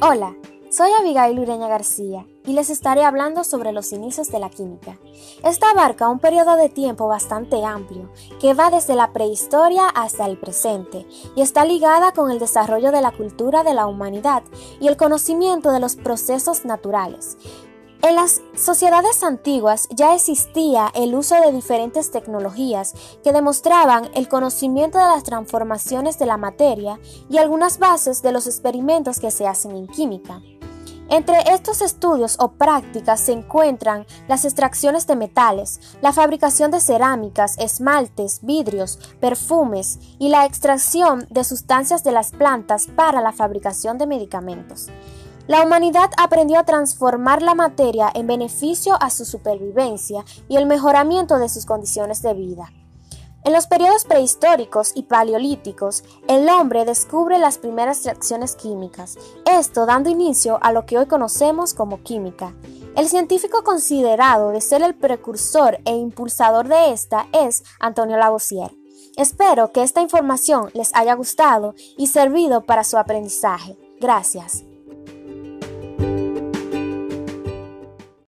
Hola, soy Abigail Ureña García y les estaré hablando sobre los inicios de la química. Esta abarca un periodo de tiempo bastante amplio, que va desde la prehistoria hasta el presente, y está ligada con el desarrollo de la cultura de la humanidad y el conocimiento de los procesos naturales. En las sociedades antiguas ya existía el uso de diferentes tecnologías que demostraban el conocimiento de las transformaciones de la materia y algunas bases de los experimentos que se hacen en química. Entre estos estudios o prácticas se encuentran las extracciones de metales, la fabricación de cerámicas, esmaltes, vidrios, perfumes y la extracción de sustancias de las plantas para la fabricación de medicamentos. La humanidad aprendió a transformar la materia en beneficio a su supervivencia y el mejoramiento de sus condiciones de vida. En los periodos prehistóricos y paleolíticos, el hombre descubre las primeras reacciones químicas, esto dando inicio a lo que hoy conocemos como química. El científico considerado de ser el precursor e impulsador de esta es Antonio Lavoisier. Espero que esta información les haya gustado y servido para su aprendizaje. Gracias.